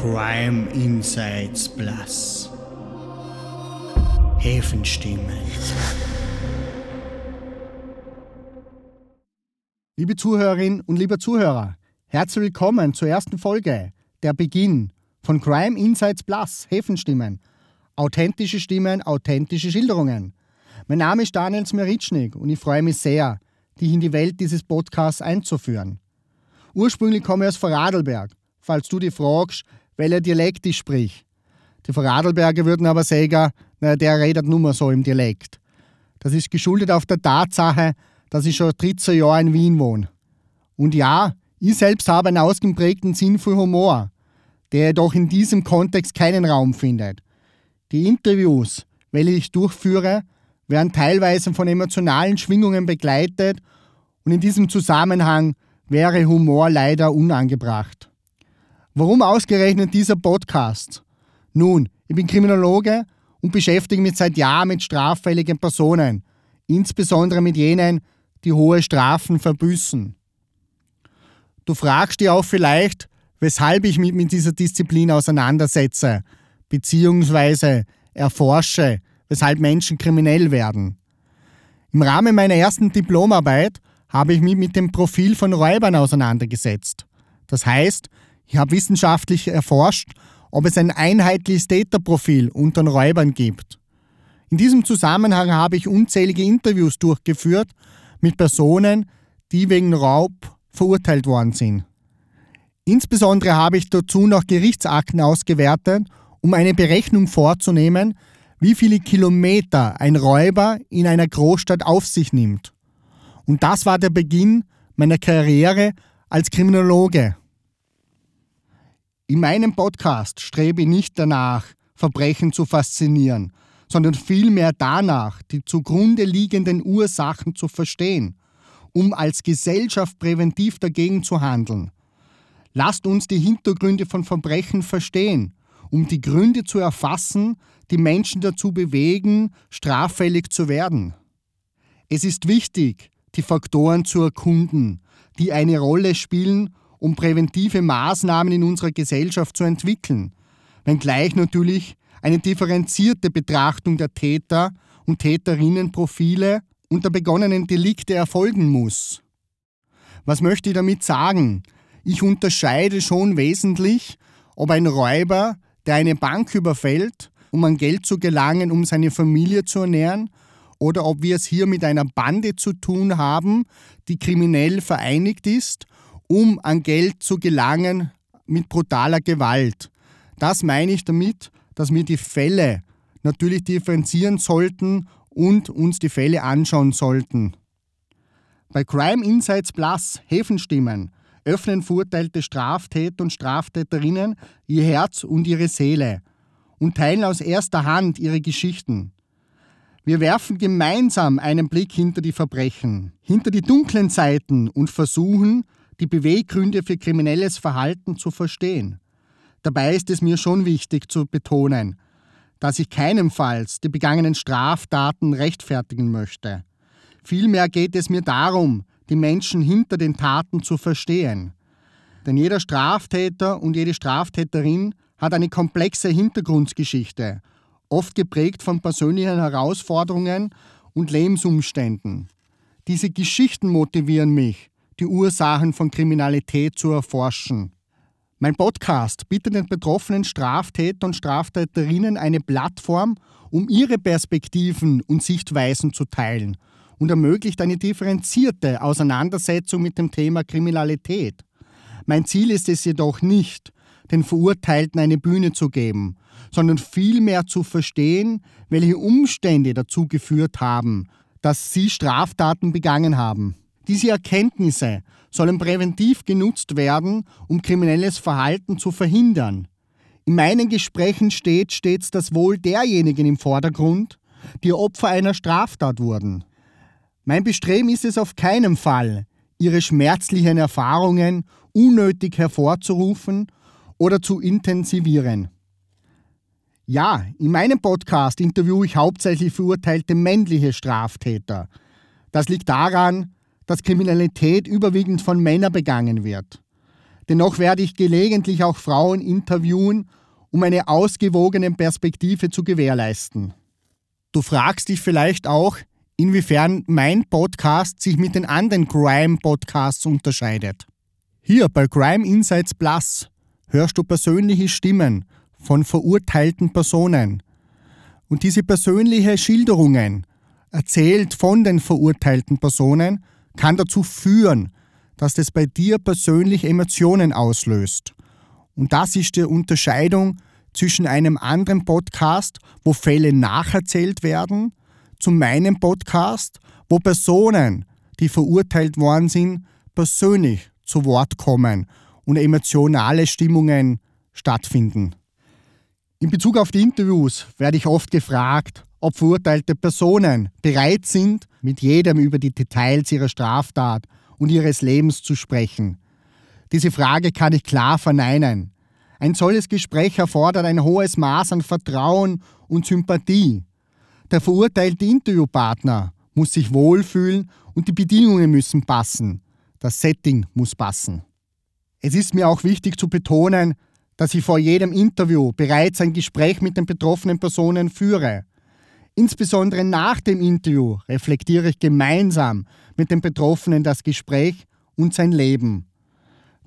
Crime Insights Plus. Häfenstimmen. Liebe Zuhörerinnen und lieber Zuhörer, herzlich willkommen zur ersten Folge, der Beginn von Crime Insights Plus, Häfenstimmen. Authentische Stimmen, authentische Schilderungen. Mein Name ist Daniel Smeritschnik und ich freue mich sehr, dich in die Welt dieses Podcasts einzuführen. Ursprünglich komme ich aus Vorarlberg, falls du dich fragst, welcher Dialekt ich sprich. Die Vorarlberger würden aber sagen, na, der redet nur mal so im Dialekt. Das ist geschuldet auf der Tatsache, dass ich schon 13 Jahre in Wien wohne. Und ja, ich selbst habe einen ausgeprägten Sinn für Humor, der jedoch in diesem Kontext keinen Raum findet. Die Interviews, welche ich durchführe, werden teilweise von emotionalen Schwingungen begleitet und in diesem Zusammenhang wäre Humor leider unangebracht. Warum ausgerechnet dieser Podcast? Nun, ich bin Kriminologe und beschäftige mich seit Jahren mit straffälligen Personen, insbesondere mit jenen, die hohe Strafen verbüßen. Du fragst dich auch vielleicht, weshalb ich mich mit dieser Disziplin auseinandersetze, beziehungsweise erforsche, weshalb Menschen kriminell werden. Im Rahmen meiner ersten Diplomarbeit habe ich mich mit dem Profil von Räubern auseinandergesetzt. Das heißt, ich habe wissenschaftlich erforscht, ob es ein einheitliches Täterprofil unter den Räubern gibt. In diesem Zusammenhang habe ich unzählige Interviews durchgeführt mit Personen, die wegen Raub verurteilt worden sind. Insbesondere habe ich dazu noch Gerichtsakten ausgewertet, um eine Berechnung vorzunehmen, wie viele Kilometer ein Räuber in einer Großstadt auf sich nimmt. Und das war der Beginn meiner Karriere als Kriminologe. In meinem Podcast strebe ich nicht danach, Verbrechen zu faszinieren, sondern vielmehr danach, die zugrunde liegenden Ursachen zu verstehen, um als Gesellschaft präventiv dagegen zu handeln. Lasst uns die Hintergründe von Verbrechen verstehen, um die Gründe zu erfassen, die Menschen dazu bewegen, straffällig zu werden. Es ist wichtig, die Faktoren zu erkunden, die eine Rolle spielen, um präventive Maßnahmen in unserer Gesellschaft zu entwickeln, wenngleich natürlich eine differenzierte Betrachtung der Täter und Täterinnenprofile und der begonnenen Delikte erfolgen muss. Was möchte ich damit sagen? Ich unterscheide schon wesentlich, ob ein Räuber, der eine Bank überfällt, um an Geld zu gelangen, um seine Familie zu ernähren, oder ob wir es hier mit einer Bande zu tun haben, die kriminell vereinigt ist um an Geld zu gelangen mit brutaler Gewalt. Das meine ich damit, dass wir die Fälle natürlich differenzieren sollten und uns die Fälle anschauen sollten. Bei Crime Insights Plus Häfenstimmen öffnen verurteilte Straftäter und Straftäterinnen ihr Herz und ihre Seele und teilen aus erster Hand ihre Geschichten. Wir werfen gemeinsam einen Blick hinter die Verbrechen, hinter die dunklen Seiten und versuchen, die Beweggründe für kriminelles Verhalten zu verstehen. Dabei ist es mir schon wichtig zu betonen, dass ich keinemfalls die begangenen Straftaten rechtfertigen möchte. Vielmehr geht es mir darum, die Menschen hinter den Taten zu verstehen. Denn jeder Straftäter und jede Straftäterin hat eine komplexe Hintergrundgeschichte, oft geprägt von persönlichen Herausforderungen und Lebensumständen. Diese Geschichten motivieren mich, die Ursachen von Kriminalität zu erforschen. Mein Podcast bietet den betroffenen Straftätern und Straftäterinnen eine Plattform, um ihre Perspektiven und Sichtweisen zu teilen und ermöglicht eine differenzierte Auseinandersetzung mit dem Thema Kriminalität. Mein Ziel ist es jedoch nicht, den Verurteilten eine Bühne zu geben, sondern vielmehr zu verstehen, welche Umstände dazu geführt haben, dass sie Straftaten begangen haben. Diese Erkenntnisse sollen präventiv genutzt werden, um kriminelles Verhalten zu verhindern. In meinen Gesprächen steht stets das Wohl derjenigen im Vordergrund, die Opfer einer Straftat wurden. Mein Bestreben ist es auf keinen Fall, ihre schmerzlichen Erfahrungen unnötig hervorzurufen oder zu intensivieren. Ja, in meinem Podcast interviewe ich hauptsächlich verurteilte männliche Straftäter. Das liegt daran, dass Kriminalität überwiegend von Männern begangen wird. Dennoch werde ich gelegentlich auch Frauen interviewen, um eine ausgewogene Perspektive zu gewährleisten. Du fragst dich vielleicht auch, inwiefern mein Podcast sich mit den anderen Crime-Podcasts unterscheidet. Hier bei Crime Insights Plus hörst du persönliche Stimmen von verurteilten Personen. Und diese persönlichen Schilderungen, erzählt von den verurteilten Personen, kann dazu führen, dass das bei dir persönlich Emotionen auslöst. Und das ist die Unterscheidung zwischen einem anderen Podcast, wo Fälle nacherzählt werden, zu meinem Podcast, wo Personen, die verurteilt worden sind, persönlich zu Wort kommen und emotionale Stimmungen stattfinden. In Bezug auf die Interviews werde ich oft gefragt, ob verurteilte Personen bereit sind, mit jedem über die Details ihrer Straftat und ihres Lebens zu sprechen. Diese Frage kann ich klar verneinen. Ein solches Gespräch erfordert ein hohes Maß an Vertrauen und Sympathie. Der verurteilte Interviewpartner muss sich wohlfühlen und die Bedingungen müssen passen. Das Setting muss passen. Es ist mir auch wichtig zu betonen, dass ich vor jedem Interview bereits ein Gespräch mit den betroffenen Personen führe. Insbesondere nach dem Interview reflektiere ich gemeinsam mit den Betroffenen das Gespräch und sein Leben.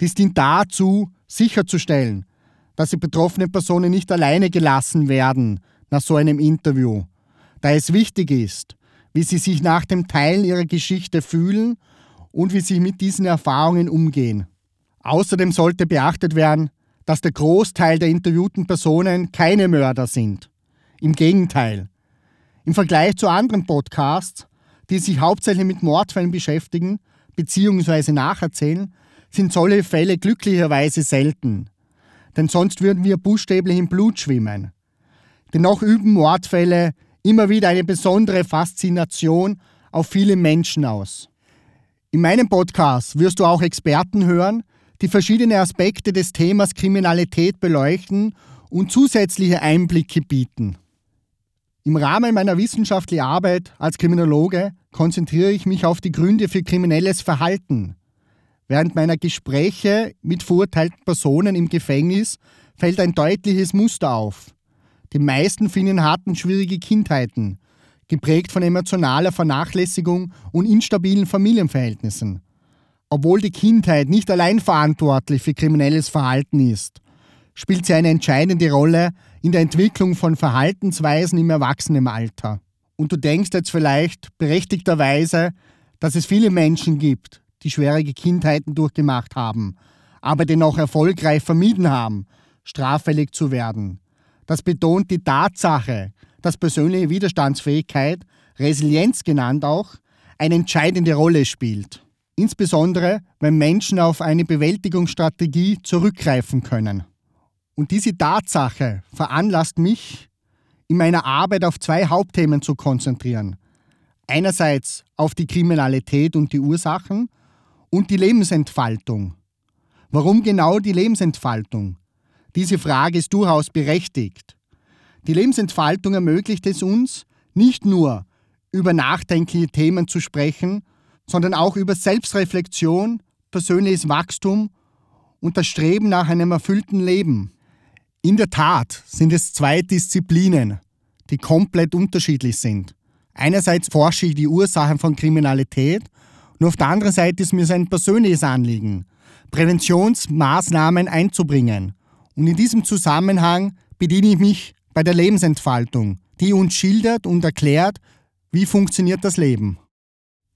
Dies dient dazu, sicherzustellen, dass die betroffenen Personen nicht alleine gelassen werden nach so einem Interview, da es wichtig ist, wie sie sich nach dem Teilen ihrer Geschichte fühlen und wie sie mit diesen Erfahrungen umgehen. Außerdem sollte beachtet werden, dass der Großteil der interviewten Personen keine Mörder sind. Im Gegenteil, im Vergleich zu anderen Podcasts, die sich hauptsächlich mit Mordfällen beschäftigen bzw. nacherzählen, sind solche Fälle glücklicherweise selten. Denn sonst würden wir buchstäblich im Blut schwimmen. Dennoch üben Mordfälle immer wieder eine besondere Faszination auf viele Menschen aus. In meinem Podcast wirst du auch Experten hören, die verschiedene Aspekte des Themas Kriminalität beleuchten und zusätzliche Einblicke bieten. Im Rahmen meiner wissenschaftlichen Arbeit als Kriminologe konzentriere ich mich auf die Gründe für kriminelles Verhalten. Während meiner Gespräche mit verurteilten Personen im Gefängnis fällt ein deutliches Muster auf. Die meisten finden hatten schwierige Kindheiten, geprägt von emotionaler Vernachlässigung und instabilen Familienverhältnissen. Obwohl die Kindheit nicht allein verantwortlich für kriminelles Verhalten ist, spielt sie eine entscheidende Rolle in der Entwicklung von Verhaltensweisen im Erwachsenenalter. Und du denkst jetzt vielleicht berechtigterweise, dass es viele Menschen gibt, die schwierige Kindheiten durchgemacht haben, aber dennoch erfolgreich vermieden haben, straffällig zu werden. Das betont die Tatsache, dass persönliche Widerstandsfähigkeit, Resilienz genannt auch, eine entscheidende Rolle spielt. Insbesondere, wenn Menschen auf eine Bewältigungsstrategie zurückgreifen können. Und diese Tatsache veranlasst mich, in meiner Arbeit auf zwei Hauptthemen zu konzentrieren. Einerseits auf die Kriminalität und die Ursachen und die Lebensentfaltung. Warum genau die Lebensentfaltung? Diese Frage ist durchaus berechtigt. Die Lebensentfaltung ermöglicht es uns, nicht nur über nachdenkliche Themen zu sprechen, sondern auch über Selbstreflexion, persönliches Wachstum und das Streben nach einem erfüllten Leben. In der Tat sind es zwei Disziplinen, die komplett unterschiedlich sind. Einerseits forsche ich die Ursachen von Kriminalität und auf der anderen Seite ist mir sein persönliches Anliegen, Präventionsmaßnahmen einzubringen. Und in diesem Zusammenhang bediene ich mich bei der Lebensentfaltung, die uns schildert und erklärt, wie funktioniert das Leben.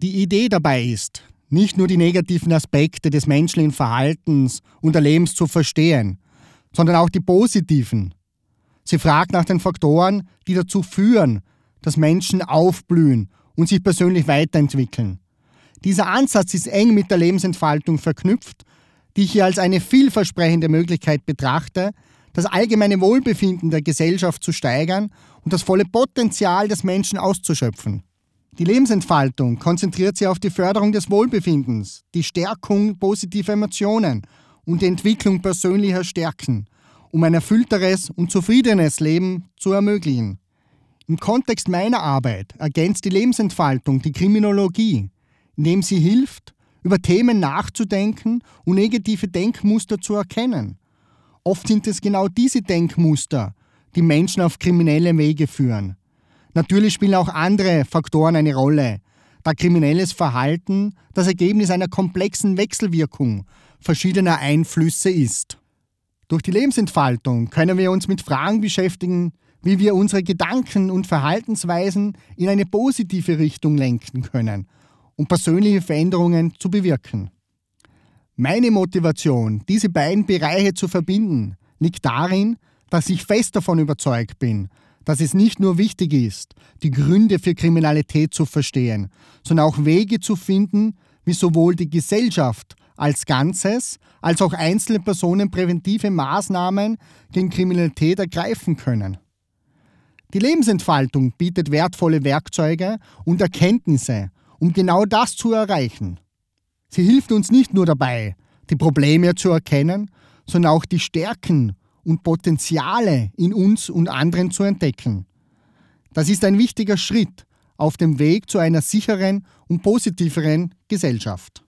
Die Idee dabei ist, nicht nur die negativen Aspekte des menschlichen Verhaltens und Erlebens zu verstehen, sondern auch die positiven. Sie fragt nach den Faktoren, die dazu führen, dass Menschen aufblühen und sich persönlich weiterentwickeln. Dieser Ansatz ist eng mit der Lebensentfaltung verknüpft, die ich hier als eine vielversprechende Möglichkeit betrachte, das allgemeine Wohlbefinden der Gesellschaft zu steigern und das volle Potenzial des Menschen auszuschöpfen. Die Lebensentfaltung konzentriert sich auf die Förderung des Wohlbefindens, die Stärkung positiver Emotionen und die Entwicklung persönlicher Stärken, um ein erfüllteres und zufriedenes Leben zu ermöglichen. Im Kontext meiner Arbeit ergänzt die Lebensentfaltung die Kriminologie, indem sie hilft, über Themen nachzudenken und negative Denkmuster zu erkennen. Oft sind es genau diese Denkmuster, die Menschen auf kriminelle Wege führen. Natürlich spielen auch andere Faktoren eine Rolle, da kriminelles Verhalten das Ergebnis einer komplexen Wechselwirkung verschiedener Einflüsse ist. Durch die Lebensentfaltung können wir uns mit Fragen beschäftigen, wie wir unsere Gedanken und Verhaltensweisen in eine positive Richtung lenken können, um persönliche Veränderungen zu bewirken. Meine Motivation, diese beiden Bereiche zu verbinden, liegt darin, dass ich fest davon überzeugt bin, dass es nicht nur wichtig ist, die Gründe für Kriminalität zu verstehen, sondern auch Wege zu finden, wie sowohl die Gesellschaft als Ganzes als auch einzelne Personen präventive Maßnahmen gegen Kriminalität ergreifen können. Die Lebensentfaltung bietet wertvolle Werkzeuge und Erkenntnisse, um genau das zu erreichen. Sie hilft uns nicht nur dabei, die Probleme zu erkennen, sondern auch die Stärken und Potenziale in uns und anderen zu entdecken. Das ist ein wichtiger Schritt auf dem Weg zu einer sicheren und positiveren Gesellschaft.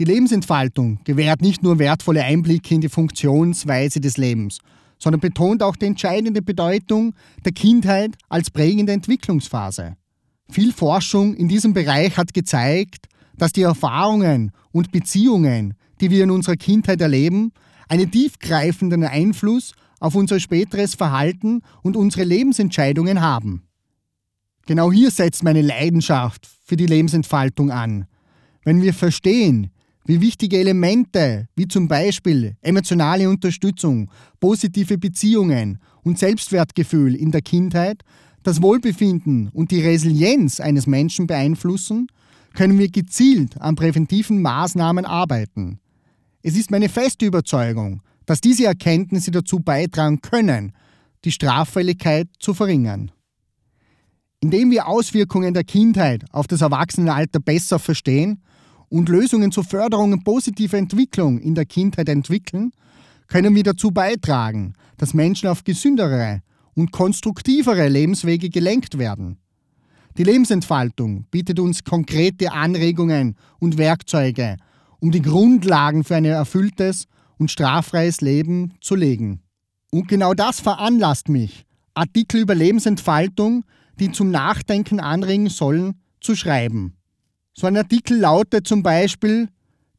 Die Lebensentfaltung gewährt nicht nur wertvolle Einblicke in die Funktionsweise des Lebens, sondern betont auch die entscheidende Bedeutung der Kindheit als prägende Entwicklungsphase. Viel Forschung in diesem Bereich hat gezeigt, dass die Erfahrungen und Beziehungen, die wir in unserer Kindheit erleben, einen tiefgreifenden Einfluss auf unser späteres Verhalten und unsere Lebensentscheidungen haben. Genau hier setzt meine Leidenschaft für die Lebensentfaltung an. Wenn wir verstehen, wie wichtige Elemente wie zum Beispiel emotionale Unterstützung, positive Beziehungen und Selbstwertgefühl in der Kindheit das Wohlbefinden und die Resilienz eines Menschen beeinflussen, können wir gezielt an präventiven Maßnahmen arbeiten. Es ist meine feste Überzeugung, dass diese Erkenntnisse dazu beitragen können, die Straffälligkeit zu verringern. Indem wir Auswirkungen der Kindheit auf das Erwachsenenalter besser verstehen und Lösungen zur Förderung positiver Entwicklung in der Kindheit entwickeln, können wir dazu beitragen, dass Menschen auf gesündere und konstruktivere Lebenswege gelenkt werden. Die Lebensentfaltung bietet uns konkrete Anregungen und Werkzeuge, um die Grundlagen für ein erfülltes und straffreies Leben zu legen. Und genau das veranlasst mich, Artikel über Lebensentfaltung, die zum Nachdenken anregen sollen, zu schreiben. So ein Artikel lautet zum Beispiel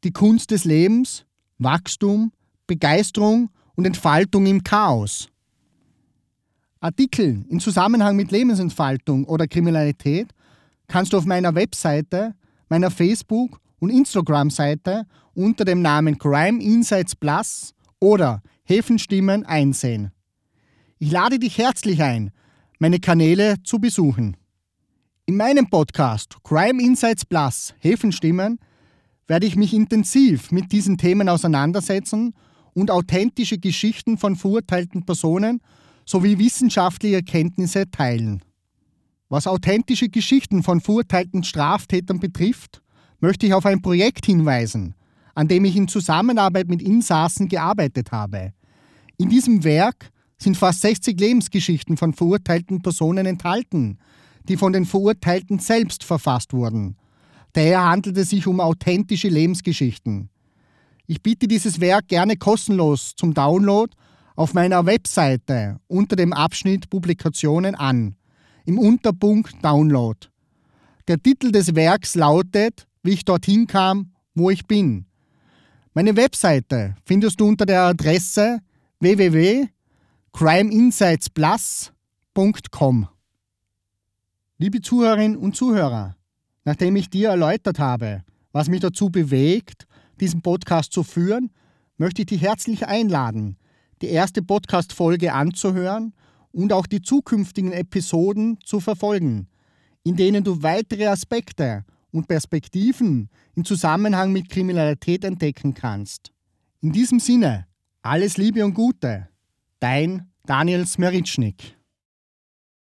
Die Kunst des Lebens, Wachstum, Begeisterung und Entfaltung im Chaos. Artikel in Zusammenhang mit Lebensentfaltung oder Kriminalität kannst du auf meiner Webseite, meiner Facebook- und Instagram-Seite unter dem Namen Crime Insights Plus oder Häfenstimmen einsehen. Ich lade dich herzlich ein, meine Kanäle zu besuchen. In meinem Podcast Crime Insights Plus Häfenstimmen werde ich mich intensiv mit diesen Themen auseinandersetzen und authentische Geschichten von verurteilten Personen sowie wissenschaftliche Erkenntnisse teilen. Was authentische Geschichten von verurteilten Straftätern betrifft, möchte ich auf ein Projekt hinweisen, an dem ich in Zusammenarbeit mit Insassen gearbeitet habe. In diesem Werk sind fast 60 Lebensgeschichten von verurteilten Personen enthalten, die von den Verurteilten selbst verfasst wurden. Daher handelt es sich um authentische Lebensgeschichten. Ich biete dieses Werk gerne kostenlos zum Download auf meiner Webseite unter dem Abschnitt Publikationen an, im Unterpunkt Download. Der Titel des Werks lautet wie ich dorthin kam, wo ich bin. Meine Webseite findest du unter der Adresse www.crimeinsightsplus.com. Liebe Zuhörerinnen und Zuhörer, nachdem ich dir erläutert habe, was mich dazu bewegt, diesen Podcast zu führen, möchte ich dich herzlich einladen, die erste Podcast-Folge anzuhören und auch die zukünftigen Episoden zu verfolgen, in denen du weitere Aspekte und Perspektiven im Zusammenhang mit Kriminalität entdecken kannst. In diesem Sinne, alles Liebe und Gute. Dein Daniel Smeritschnik.